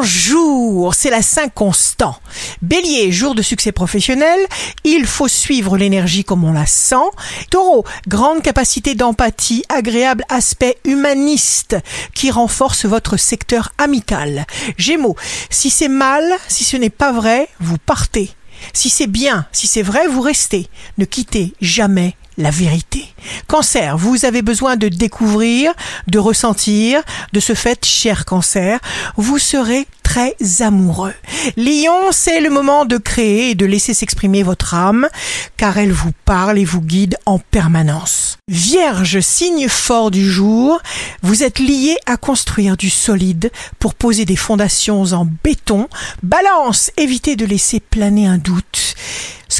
Bonjour, c'est la Saint Constant. Bélier, jour de succès professionnel, il faut suivre l'énergie comme on la sent. Taureau, grande capacité d'empathie, agréable aspect humaniste qui renforce votre secteur amical. Gémeaux, si c'est mal, si ce n'est pas vrai, vous partez. Si c'est bien, si c'est vrai, vous restez. Ne quittez jamais la vérité. Cancer, vous avez besoin de découvrir, de ressentir. De ce fait, cher cancer, vous serez très amoureux. Lion, c'est le moment de créer et de laisser s'exprimer votre âme, car elle vous parle et vous guide en permanence. Vierge, signe fort du jour, vous êtes lié à construire du solide pour poser des fondations en béton. Balance, évitez de laisser planer un doute.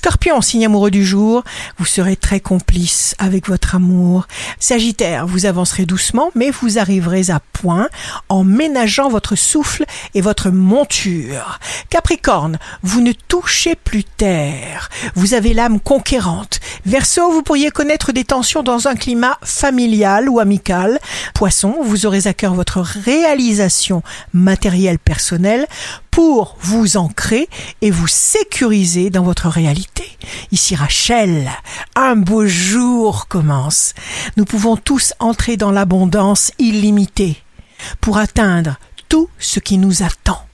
Scorpion, signe amoureux du jour, vous serez très complice avec votre amour. Sagittaire, vous avancerez doucement, mais vous arriverez à point en ménageant votre souffle et votre monture. Capricorne, vous ne touchez plus terre. Vous avez l'âme conquérante. Verseau, vous pourriez connaître des tensions dans un climat familial ou amical. Poisson, vous aurez à cœur votre réalisation matérielle personnelle pour vous ancrer et vous sécuriser dans votre réalité. Ici Rachel, un beau jour commence. Nous pouvons tous entrer dans l'abondance illimitée pour atteindre tout ce qui nous attend.